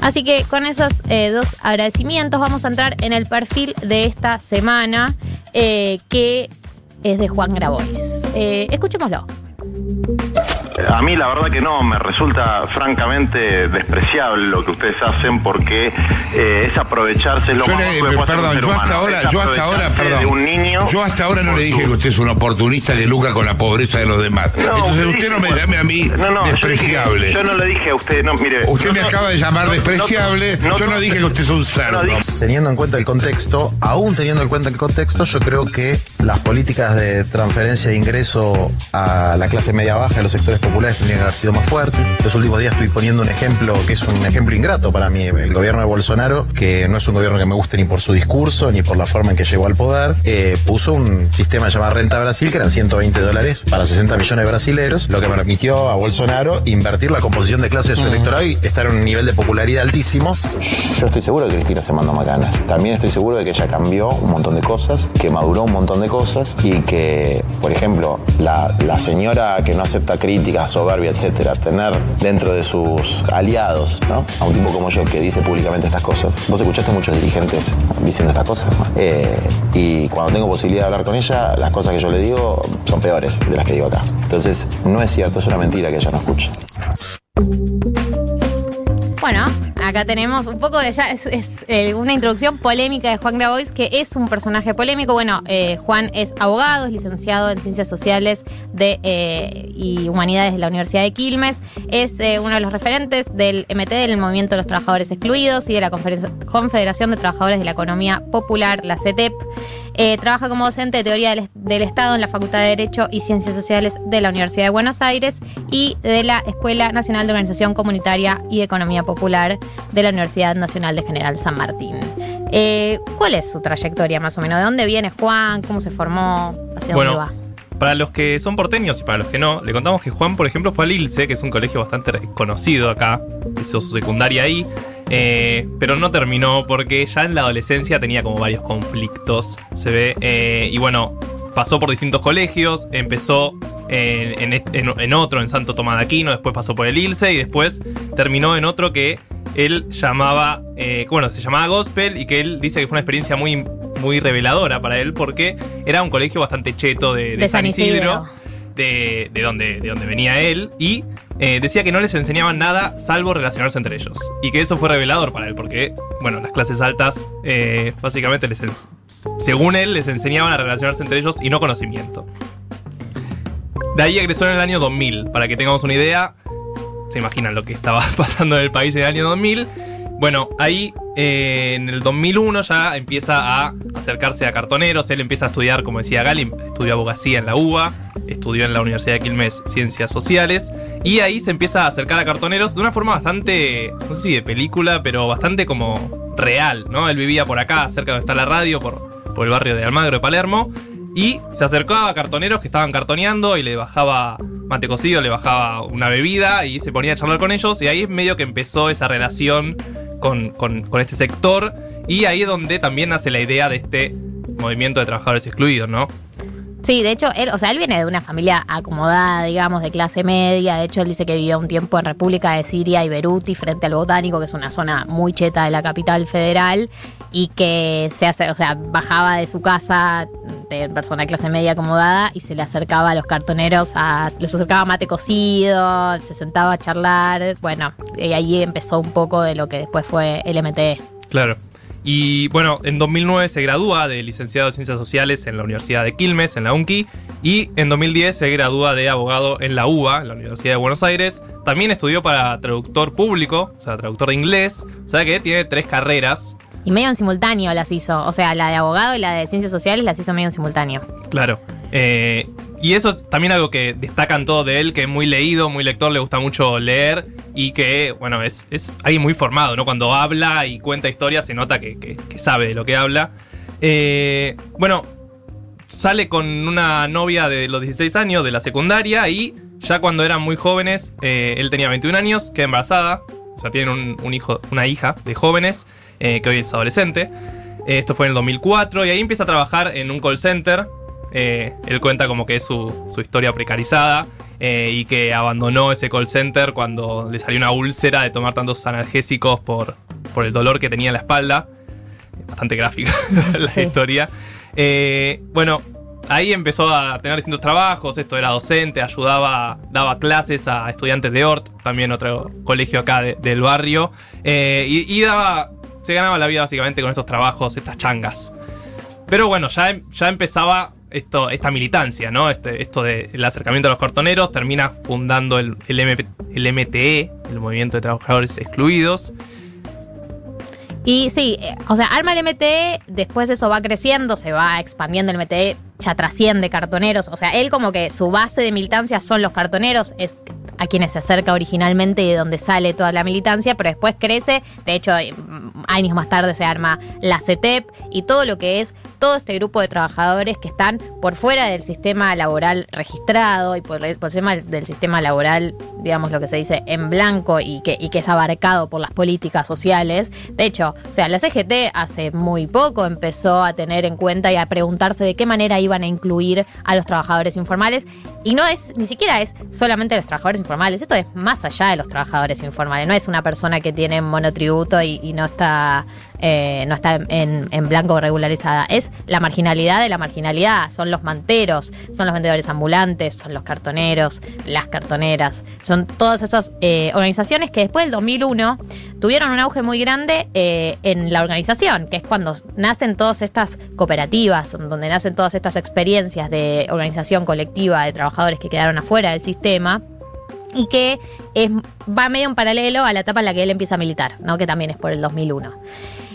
Así que con esos eh, dos agradecimientos vamos a entrar en el perfil de esta semana, eh, que es de Juan Grabois. Eh, escuchémoslo. A mí la verdad que no, me resulta francamente despreciable lo que ustedes hacen porque eh, es aprovecharse lo Yo más le- que puede hacer perdón, yo hasta humano, ahora, yo hasta ahora, perdón. de un niño yo hasta ahora no le dije que usted es un oportunista que lucra con la pobreza de los demás. No, Entonces usted no me bueno, llame a mí no, no, yo despreciable. dije- Yo, no le dije a usted, no, mire. Usted no, me no, acaba de llamar no, despreciable. no, yo no dije que usted es un cerdo. Teniendo en cuenta el contexto, aún teniendo en cuenta el contexto, yo creo que las políticas de transferencia de ingreso a la clase media baja, a los sectores populares, tendrían que haber sido más fuertes. Los últimos días estoy poniendo un ejemplo que es un ejemplo ingrato para mí. El gobierno de Bolsonaro, que no es un gobierno que me guste ni por su discurso, ni por la forma en que llegó al poder, eh, puso un sistema llamado Renta Brasil, que eran 120 dólares para 60 millones de brasileros, lo que permitió a Bolsonaro invertir la composición de clase de su electorado y estar en un nivel de popularidad altísimo. Yo estoy seguro de que Cristina se mandó macanas. También estoy seguro de que ella cambió un montón de cosas, que maduró un montón de cosas y que, por ejemplo, la, la señora que no acepta críticas, soberbia, etcétera, tener dentro de sus aliados, ¿no? A un tipo como yo que dice públicamente estas cosas. Vos escuchaste muchos dirigentes diciendo estas cosas. Eh, y cuando tengo posibilidad de hablar con ella, las cosas que yo le digo son peores de las que digo acá. Entonces, no es cierto, es una mentira que ella no escucha. Bueno, acá tenemos un poco de ya, es, eh, una introducción polémica de Juan Grabois, que es un personaje polémico. Bueno, eh, Juan es abogado, es licenciado en Ciencias Sociales eh, y Humanidades de la Universidad de Quilmes. Es uno de los referentes del MT, del Movimiento de los Trabajadores Excluidos y de la Confederación de Trabajadores de la Economía Popular, la CETEP. Eh, trabaja como docente de teoría del, del Estado en la Facultad de Derecho y Ciencias Sociales de la Universidad de Buenos Aires y de la Escuela Nacional de Organización Comunitaria y Economía Popular de la Universidad Nacional de General San Martín. Eh, ¿Cuál es su trayectoria más o menos? ¿De dónde viene Juan? ¿Cómo se formó? ¿Hacia Bueno, dónde va? Para los que son porteños y para los que no, le contamos que Juan, por ejemplo, fue al ILSE, que es un colegio bastante conocido acá, hizo su secundaria ahí, eh, pero no terminó porque ya en la adolescencia tenía como varios conflictos, se ve, eh, y bueno, pasó por distintos colegios, empezó en, en otro, en Santo Tomás de Aquino, después pasó por el ILSE y después terminó en otro que él llamaba, eh, bueno, se llamaba Gospel y que él dice que fue una experiencia muy, muy reveladora para él porque era un colegio bastante cheto de, de De San Isidro, Isidro. de, de donde, de donde venía él, y eh, decía que no les enseñaban nada salvo relacionarse entre ellos. Y que eso fue revelador para él, porque, bueno, las clases altas, eh, básicamente, les según él, les enseñaban a relacionarse entre ellos y no conocimiento. De ahí egresó en el año 2000, para que tengamos una idea. Se imaginan lo que estaba pasando en el país en el año 2000. Bueno, ahí eh, en el 2001 ya empieza a acercarse a cartoneros. Él empieza a estudiar, como decía Gali, estudió abogacía en la UBA, estudió en la Universidad de Quilmes Ciencias Sociales. Y ahí se empieza a acercar a cartoneros de una forma bastante, no sé si de película, pero bastante como real, ¿no? Él vivía por acá, cerca donde está la radio, por, por el barrio de Almagro de Palermo. Y se acercaba a cartoneros que estaban cartoneando y le bajaba mate cocido, le bajaba una bebida y se ponía a charlar con ellos. Y ahí es medio que empezó esa relación con, con- con este sector. Y ahí es donde también nace la idea de este movimiento de trabajadores excluidos, ¿no? Sí, de hecho, él, o sea, él viene de una familia acomodada, digamos, de clase media. De hecho, él dice que vivió un tiempo en República de Siria y Beruti, frente al Botánico, que es una zona muy cheta de la capital federal, y que se hace, o sea, bajaba de su casa de persona de clase media acomodada y se le acercaba a los cartoneros, a, les acercaba mate cocido, se sentaba a charlar. Bueno, y ahí empezó un poco de lo que después fue el MTE. Claro. Y bueno, en 2009 se gradúa de licenciado de Ciencias Sociales en la Universidad de Quilmes, en la UNCI, y en 2010 se gradúa de abogado en la UBA, en la Universidad de Buenos Aires. También estudió para traductor público, o sea, traductor de inglés. O sea que tiene tres carreras. Y medio en simultáneo las hizo. O sea, la de abogado y la de ciencias sociales las hizo medio en simultáneo. Claro. Eh, y eso es también algo que destacan todos de él, que es muy leído, muy lector, le gusta mucho leer y que, bueno, es, es alguien muy formado, ¿no? Cuando habla y cuenta historias se nota que, que- sabe de lo que habla. Eh, bueno, sale con una novia de los 16 años de la secundaria y ya cuando eran muy jóvenes, eh, él tenía 21 años, queda embarazada, o sea, tienen un, hijo, una hija de jóvenes, eh, que hoy es adolescente. Esto fue en el 2004 y ahí empieza a trabajar en un call center. Eh, él cuenta como que es su, su historia precarizada. eh, y que abandonó ese call center cuando le salió una úlcera de tomar tantos analgésicos por, por el dolor que tenía en la espalda. Bastante gráfica la Sí. historia. Eh, bueno, ahí empezó a tener distintos trabajos. Esto era docente, ayudaba, daba clases a estudiantes de Ort, también otro colegio acá de- del barrio. Eh, y, y daba, se ganaba la vida básicamente con estos trabajos, estas changas. Pero bueno, ya, ya empezaba esto, esta militancia, ¿no? Este, esto del acercamiento a los cartoneros. Termina fundando el, el, MTE, el Movimiento de Trabajadores Excluidos. Y sí, eh, o sea, arma el MTE, después eso va creciendo, se va expandiendo el MTE, ya trasciende cartoneros. O sea, él como que su base de militancia son los cartoneros, es a quienes se acerca originalmente y de donde sale toda la militancia, pero después crece. De hecho, eh, años más tarde se arma la CETEP y todo lo que es todo este grupo de trabajadores que están por fuera del sistema laboral registrado y por, por encima del, sistema laboral, digamos lo que se dice, en blanco y que, y que es abarcado por las políticas sociales. De hecho, o sea, la CGT hace muy poco empezó a tener en cuenta y a preguntarse de qué manera iban a incluir a los trabajadores informales. Y no es, ni siquiera es solamente los trabajadores informales, esto es más allá de los trabajadores informales. No es una persona que tiene monotributo y no está eh, no está en, blanco regularizada. Es la marginalidad de la marginalidad. Son los manteros, son los vendedores ambulantes, son los cartoneros, las cartoneras. Son todas esas eh, organizaciones que después del 2001 tuvieron un auge muy grande eh, en la organización, que es cuando nacen todas estas cooperativas, donde nacen todas estas experiencias de organización colectiva de trabajadores que quedaron afuera del sistema y que es, va medio en paralelo a la etapa en la que él empieza a militar, ¿no? que también es por el 2001.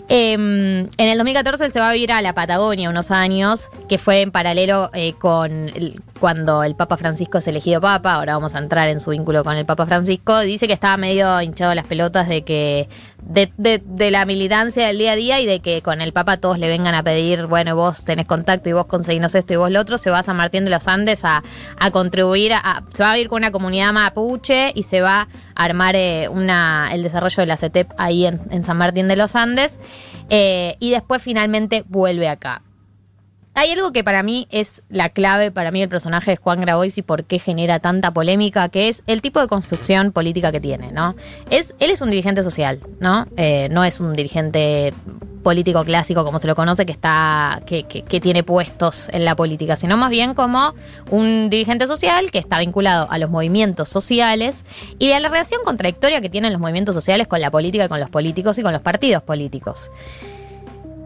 Eh, en el 2014 él se va a vivir a la Patagonia unos años, que fue en paralelo eh, con el- cuando el Papa Francisco es elegido Papa. Ahora vamos a entrar en su vínculo con el Papa Francisco. Dice que estaba medio hinchado las pelotas de que de, de- la militancia del día a día y de que con el Papa todos le vengan a pedir, bueno, vos tenés contacto y vos conseguinos esto y vos lo otro. Se va a San Martín de los Andes a, a contribuir, a, a- se va a ir con una comunidad mapuche y se va a armar eh, una, el desarrollo de la CETEP ahí en, en San Martín de los Andes. Eh, y después finalmente vuelve acá. Hay algo que para mí es la clave, para mí el personaje de Juan Grabois y por qué genera tanta polémica, que es el tipo de construcción política que tiene, ¿no? Es, él es un dirigente social, ¿no? Eh, no es un dirigente político clásico como se lo conoce, que está, que, que- que tiene puestos en la política, sino más bien como un dirigente social que está vinculado a los movimientos sociales y a la relación contradictoria que tienen los movimientos sociales con la política, con los políticos y con los partidos políticos.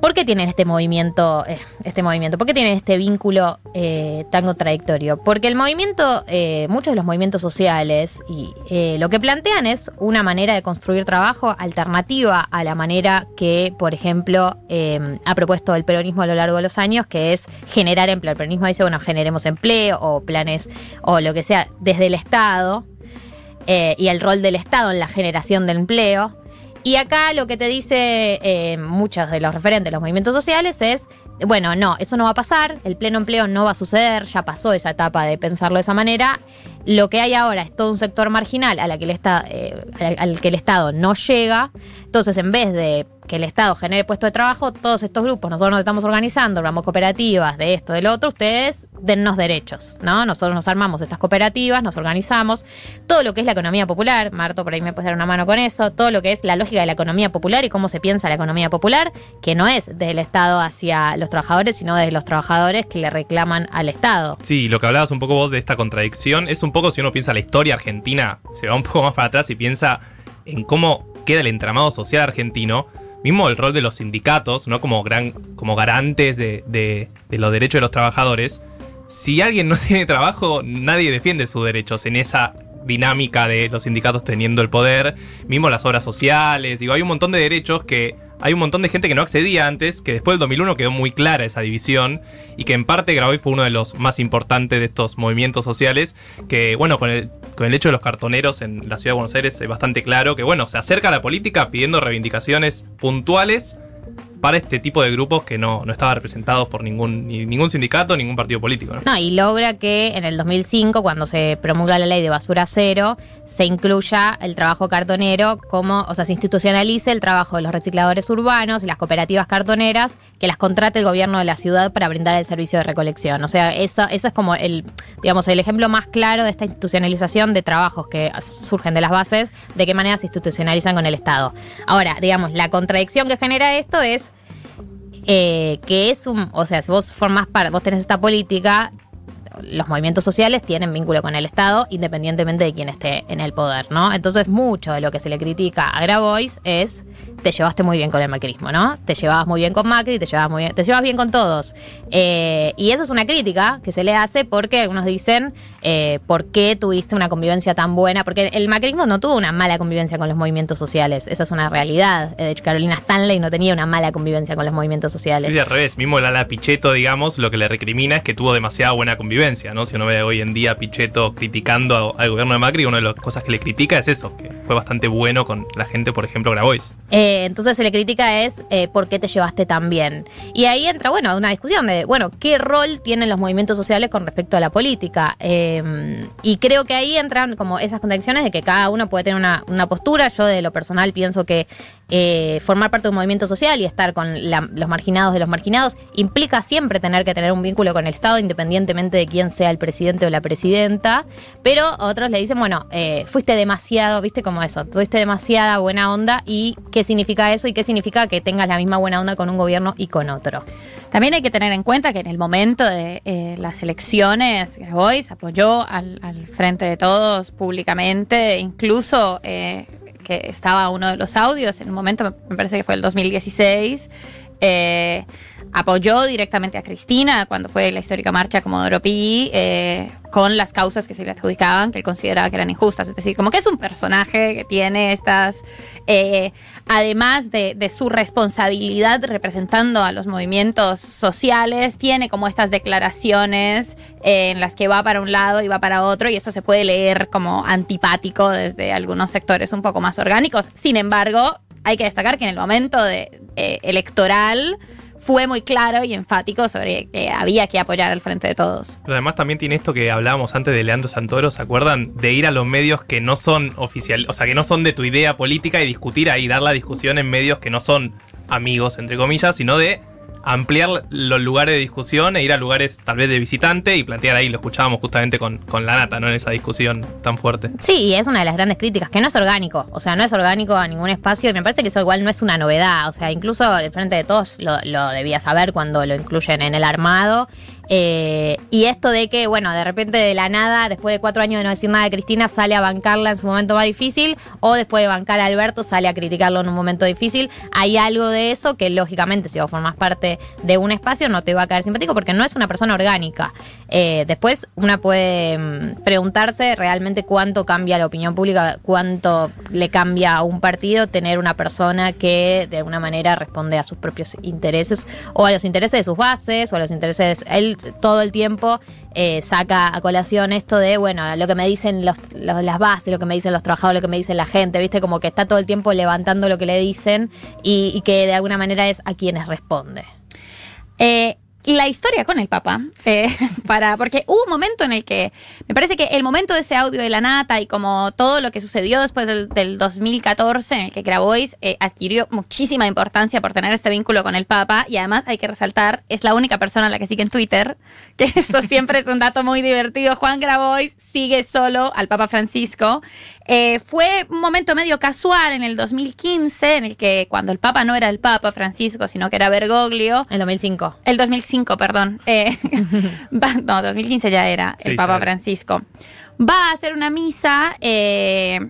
¿Por qué tienen este movimiento, eh, este movimiento? ¿Por qué tienen este vínculo eh, tan contradictorio? Porque el movimiento, eh, muchos de los movimientos sociales, y eh, lo que plantean es una manera de construir trabajo alternativa a la manera que, por ejemplo, eh, ha propuesto el peronismo a lo largo de los años, que es generar empleo. El peronismo dice, bueno, generemos empleo o planes o lo que sea desde el Estado eh, y el rol del Estado en la generación de empleo. Y acá lo que te dice eh, muchos de los referentes de los movimientos sociales es, bueno, no, eso no va a pasar, el pleno empleo no va a suceder, ya pasó esa etapa de pensarlo de esa manera. Lo que hay ahora es todo un sector marginal a la que el eh, al que el Estado no llega. Entonces, en vez de que el Estado genere puestos de trabajo, todos estos grupos, nosotros nos estamos organizando, armamos cooperativas de esto, del otro, ustedes dennos derechos, ¿no? Nosotros nos armamos estas cooperativas, nos organizamos, todo lo que es la economía popular, Marto por ahí me puedes dar una mano con eso, todo lo que es la lógica de la economía popular y cómo se piensa la economía popular, que no es desde el Estado hacia los trabajadores, sino desde los trabajadores que le reclaman al Estado. Sí, lo que hablabas un poco vos de esta contradicción es un poco si uno piensa la historia argentina, se va un poco más para atrás y piensa en cómo queda el entramado social argentino, mismo el rol de los sindicatos, ¿no? Como gran, como garantes de, de- de los derechos de los trabajadores. Si alguien no tiene trabajo, nadie defiende sus derechos en esa dinámica de los sindicatos teniendo el poder, mismo las obras sociales, digo, hay un montón de derechos que hay un montón de gente que no accedía antes, que después del 2001 quedó muy clara esa división y que en parte Grabois fue uno de los más importantes de estos movimientos sociales, que bueno, con el, con el hecho de los cartoneros en la ciudad de Buenos Aires es bastante claro que bueno, se acerca a la política pidiendo reivindicaciones puntuales para este tipo de grupos que no, no estaban representados por ningún, ni ningún sindicato, ningún partido político. ¿no? Y logra que en el 2005, cuando se promulga la ley de basura cero, se incluya el trabajo cartonero como, o sea, se institucionalice el trabajo de los recicladores urbanos y las cooperativas cartoneras que las contrate el gobierno de la ciudad para brindar el servicio de recolección. O sea, eso, eso es como el, digamos, el ejemplo más claro de esta institucionalización de trabajos que surgen de las bases, de qué manera se institucionalizan con el Estado. Ahora, digamos, la contradicción que genera esto es eh, que es un, o sea, si vos formás parte, vos tenés esta política, los movimientos sociales tienen vínculo con el Estado independientemente de quién esté en el poder, ¿no? Entonces mucho de lo que se le critica a Grabois es te llevaste muy bien con el macrismo, ¿no? Te llevabas muy bien con Macri, te llevabas muy bien, te llevas bien con todos. Eh, y esa es una crítica que se le hace porque algunos dicen eh, por qué tuviste una convivencia tan buena, porque el macrismo no tuvo una mala convivencia con los movimientos sociales, esa es una realidad. De hecho, Carolina Stanley no tenía una mala convivencia con los movimientos sociales. Sí, al revés, mismo el ala Pichetto, digamos, lo que le recrimina es que tuvo demasiada buena convivencia, ¿no? Si uno ve hoy en día a Pichetto criticando al gobierno de Macri, una de las cosas que le critica es eso, que fue bastante bueno con la gente, por ejemplo, Grabois. Eh, entonces se le critica es eh, por qué te llevaste tan bien. Y ahí entra, bueno, una discusión de, bueno, ¿qué rol tienen los movimientos sociales con respecto a la política? Eh, y creo que ahí entran como esas contradicciones de que cada uno puede tener una, una postura. Yo de lo personal pienso que eh, formar parte de un movimiento social y estar con los marginados de los marginados implica siempre tener que tener un vínculo con el Estado, independientemente de quién sea el presidente o la presidenta. Pero otros le dicen, bueno, eh, fuiste demasiado, viste como eso, tuviste demasiada buena onda y qué significa eso y qué significa que tengas la misma buena onda con un gobierno y con otro. También hay que tener en cuenta que en el momento de eh, las elecciones, Grabois apoyó al, Frente de Todos públicamente, incluso eh, que estaba uno de los audios, en un momento me parece que fue el 2016, eh, apoyó directamente a Cristina cuando fue la histórica marcha como Pi, eh, con las causas que se le adjudicaban, que él consideraba que eran injustas. Es decir, como que es un personaje que tiene estas, eh, además de, su responsabilidad representando a los movimientos sociales, tiene como estas declaraciones eh, en las que va para un lado y va para otro, y eso se puede leer como antipático desde algunos sectores un poco más orgánicos. Sin embargo, hay que destacar que en el momento eh, electoral fue muy claro y enfático sobre que había que apoyar al frente de todos. Pero además también tiene esto que hablábamos antes de Leandro Santoro, ¿se acuerdan? De ir a los medios que no son oficiales, o sea, que no son de tu idea política y discutir ahí, dar la discusión en medios que no son amigos, entre comillas, sino de ampliar los lugares de discusión e ir a lugares tal vez de visitante y plantear ahí, lo escuchábamos justamente con, con, la nata, ¿no? En esa discusión tan fuerte. Sí, y es una de las grandes críticas, que no es orgánico, o sea, no es orgánico a ningún espacio y me parece que eso igual no es una novedad, o sea, incluso el frente de todos lo, lo debía saber cuando lo incluyen en el armado eh, y esto de que, bueno, de repente de la nada, después de cuatro años de no decir nada de Cristina, sale a bancarla en su momento más difícil, o después de bancar a Alberto, sale a criticarlo en un momento difícil. Hay algo de eso que, lógicamente, si vos formas parte de un espacio, no te va a caer simpático porque no es una persona orgánica. Eh, después, una puede mm, preguntarse realmente cuánto cambia la opinión pública, cuánto le cambia a un partido tener una persona que de alguna manera responde a sus propios intereses o a los intereses de sus bases o a los intereses. Él todo el tiempo eh, saca a colación esto de, bueno, lo que me dicen los, los, las bases, lo que me dicen los trabajadores, lo que me dice la gente, ¿viste? Como que está todo el tiempo levantando lo que le dicen y, y que de alguna manera es a quienes responde. Eh, la historia con el Papa, eh, para, porque hubo un momento en el que me parece que el momento de ese audio de la nata y como todo lo que sucedió después del, del 2014, en el que Grabois eh, adquirió muchísima importancia por tener este vínculo con el Papa, y además hay que resaltar, es la única persona a la que sigue en Twitter, que eso siempre es un dato muy divertido. Juan Grabois sigue solo al Papa Francisco. Eh, fue un momento medio casual en el 2015, en el que cuando el Papa no era el Papa Francisco, sino que era Bergoglio. El 2005. El 2005, perdón. Eh, no, 2015 ya era el sí, Papa claro. Francisco. Va a hacer una misa. Eh,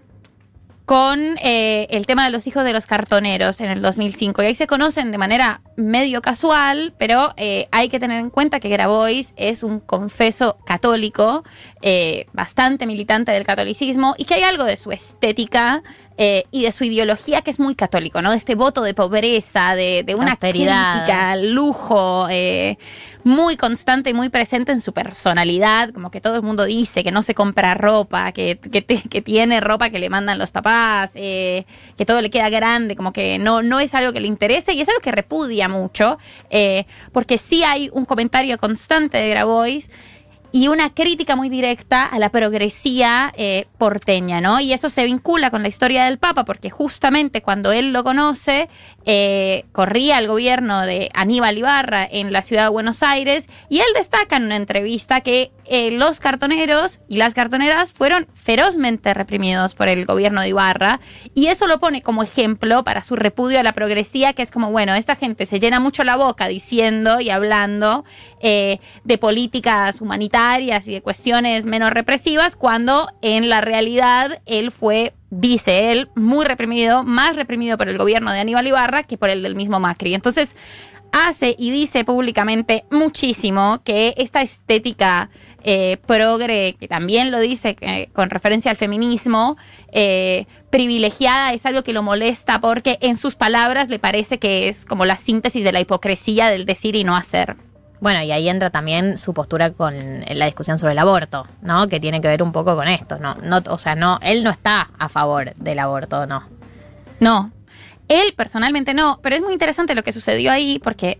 con eh, el tema de los hijos de los cartoneros en el 2005. Y ahí se conocen de manera medio casual, pero eh, hay que tener en cuenta que Grabois es un confeso católico, eh, bastante militante del catolicismo, y que hay algo de su estética eh, y de su ideología que es muy católico, ¿no? De este voto de pobreza, de, de una Austeridad. crítica lujo, eh, muy constante y muy presente en su personalidad, como que todo el mundo dice que no se compra ropa, que, que, te- que tiene ropa que le mandan los papás, eh, que todo le queda grande, como que no, no es algo que le interese y es algo que repudia mucho, eh, porque sí hay un comentario constante de Grabois y una crítica muy directa a la progresía eh, porteña, ¿no? Y eso se vincula con la historia del Papa, porque justamente cuando él lo conoce, eh, corría el gobierno de Aníbal Ibarra en la ciudad de Buenos Aires, y él destaca en una entrevista que eh, los cartoneros y las cartoneras fueron ferozmente reprimidos por el gobierno de Ibarra, y eso lo pone como ejemplo para su repudio a la progresía, que es como, bueno, esta gente se llena mucho la boca diciendo y hablando de políticas humanitarias y de cuestiones menos represivas, cuando en la realidad él fue, dice él, muy reprimido, más reprimido por el gobierno de Aníbal Ibarra que por el del mismo Macri. Entonces, hace y dice públicamente muchísimo que esta estética eh, progre, que también lo dice eh, con referencia al feminismo, eh, privilegiada, es algo que lo molesta porque en sus palabras le parece que es como la síntesis de la hipocresía del decir y no hacer. Bueno, y ahí entra también su postura con la discusión sobre el aborto, ¿no? Que tiene que ver un poco con esto, ¿no? no o sea, no, él no está a favor del aborto, ¿no? No, él personalmente no, pero es muy interesante lo que sucedió ahí porque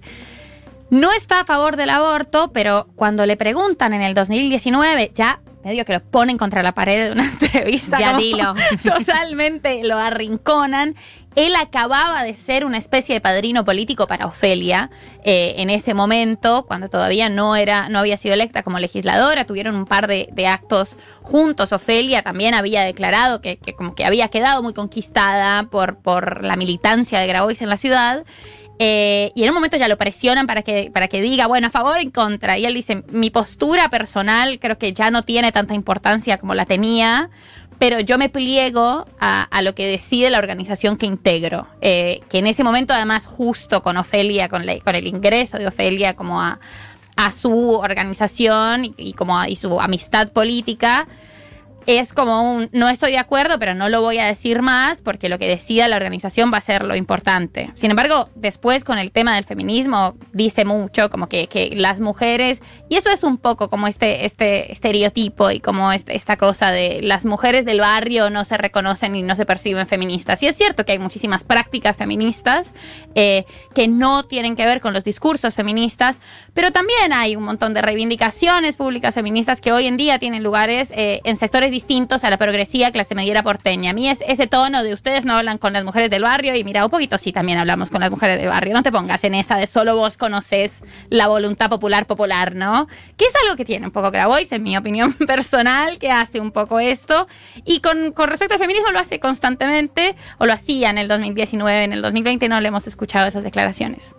no está a favor del aborto, pero cuando le preguntan en el 2019, ya medio que lo ponen contra la pared de una entrevista. Ya dilo. Totalmente lo arrinconan. Él acababa de ser una especie de padrino político para Ofelia eh, en ese momento, cuando todavía no era, no había sido electa como legisladora. Tuvieron un par de, actos juntos. Ofelia también había declarado que, que como que había quedado muy conquistada por, por la militancia de Grabois en la ciudad. Eh, y en un momento ya lo presionan para que, para que diga, bueno, a favor o en contra. Y él dice, mi postura personal creo que ya no tiene tanta importancia como la tenía, pero yo me pliego a, a lo que decide la organización que integro. Eh, que en ese momento, además, justo con Ofelia, con, la- con el ingreso de Ofelia como a, a su organización y, como a- y su amistad política, es como un, no estoy de acuerdo, pero no lo voy a decir más porque lo que decida la organización va a ser lo importante. Sin embargo, después con el tema del feminismo dice mucho, como que, que las mujeres, y eso es un poco como este, este estereotipo y como este- esta cosa de las mujeres del barrio no se reconocen y no se perciben feministas. Y es cierto que hay muchísimas prácticas feministas eh, que no tienen que ver con los discursos feministas, pero también hay un montón de reivindicaciones públicas feministas que hoy en día tienen lugares eh, en sectores distintos a la progresía clase mediera porteña. A mí es ese tono de ustedes no hablan con las mujeres del barrio y mira, un poquito sí también hablamos con las mujeres del barrio. No te pongas en esa de solo vos conoces la voluntad popular popular, ¿no? Que es algo que tiene un poco Grabois, en mi opinión personal, que hace un poco esto. Y con, con respecto al feminismo lo hace constantemente, o lo hacía en el 2019, en el 2020 no le hemos escuchado esas declaraciones.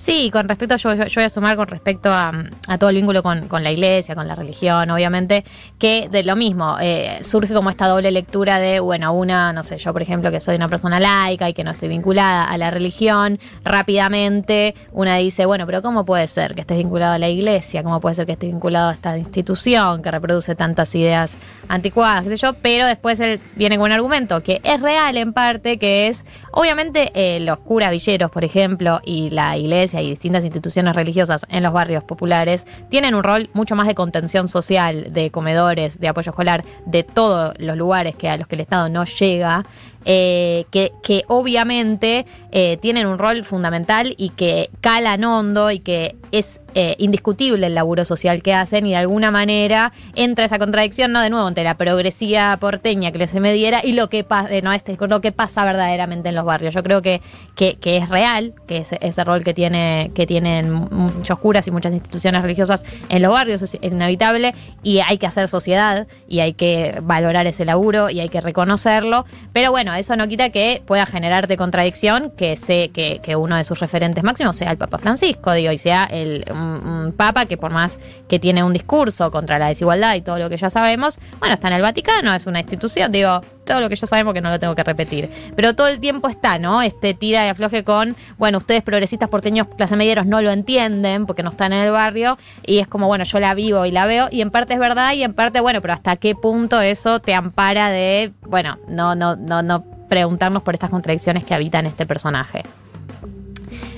Sí, con respecto, yo, voy a sumar con respecto a, todo el vínculo con, con la iglesia, con la religión, obviamente, que de lo mismo, eh, surge como esta doble lectura de, bueno, una, no sé, yo por ejemplo que soy una persona laica y que no estoy vinculada a la religión, rápidamente una dice, bueno, pero ¿cómo puede ser que estés vinculado a la iglesia? ¿Cómo puede ser que estés vinculado a esta institución que reproduce tantas ideas anticuadas, qué sé yo? Pero después él viene con un argumento que es real en parte, que es, obviamente, eh, los curas villeros, por ejemplo, y la iglesia y distintas instituciones religiosas en los barrios populares tienen un rol mucho más de contención social, de comedores, de apoyo escolar, de todos los lugares que a los que el Estado no llega. Eh, que, que obviamente eh, tienen un rol fundamental y que calan hondo y que es eh, indiscutible el laburo social que hacen y de alguna manera entra esa contradicción, ¿no? De nuevo, entre la progresía porteña que les se mediera y lo que, no, este, lo que pasa verdaderamente en los barrios. Yo creo que, que, que es real, que ese rol que, tiene, que tienen muchos curas y muchas instituciones religiosas en los barrios es inevitable y hay que hacer sociedad y hay que valorar ese laburo y hay que reconocerlo. Pero bueno, eso no quita que pueda generarte contradicción que sé que, que uno de sus referentes máximos sea el Papa Francisco, digo, y sea el, un, Papa que por más que tiene un discurso contra la desigualdad y todo lo que ya sabemos, bueno, está en el Vaticano, es una institución, digo, todo lo que ya sabemos que no lo tengo que repetir. Pero todo el tiempo está, ¿no? Este tira y afloje con, bueno, ustedes progresistas porteños, clase medieros, no lo entienden porque no están en el barrio y es como, bueno, yo la vivo y la veo y en parte es verdad y en parte, bueno, pero hasta qué punto eso te ampara de, bueno, no, no, no, no preguntarnos por estas contradicciones que habitan este personaje.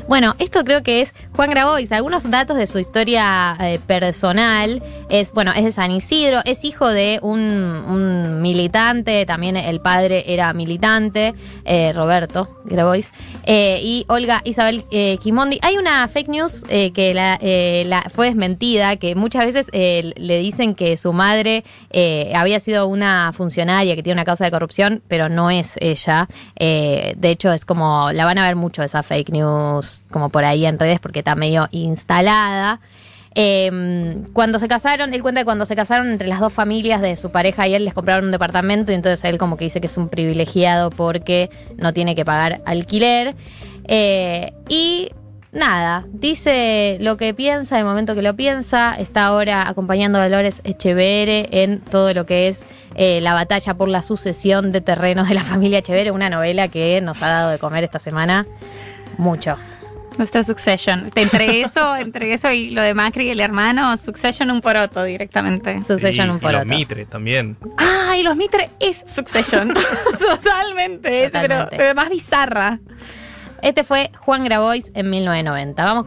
Bueno, esto creo que es Juan Grabois. Algunos datos de su historia eh, personal es, bueno, es de San Isidro, es hijo de un, militante, también el padre era militante, eh, Roberto Grabois, eh, y Olga Isabel eh, Quimondi. Hay una fake news eh, que la, eh, la- fue desmentida, que muchas veces le dicen que su madre había sido una funcionaria que tiene una causa de corrupción, pero no es ella. De hecho, es como, la van a ver mucho esa fake news como por ahí en redes porque está medio instalada. Eh, cuando se casaron, él cuenta que cuando se casaron entre las dos familias de su pareja y él les compraron un departamento y entonces él como que dice que es un privilegiado porque no tiene que pagar alquiler. Eh, y nada, dice lo que piensa, el momento que lo piensa, está ahora acompañando a Dolores Echeverre en todo lo que es eh, la batalla por la sucesión de terrenos de la familia Echeverre, una novela que nos ha dado de comer esta semana mucho. Nuestra Succession. Entre eso, entre eso y lo de Macri y el hermano, Succession un poroto directamente. Sucesión Sí, un y los poroto. Mitre también. Ah, y los Mitre es Succession. Totalmente, es, pero, pero más bizarra. Este fue Juan Grabois en 1990. Vamos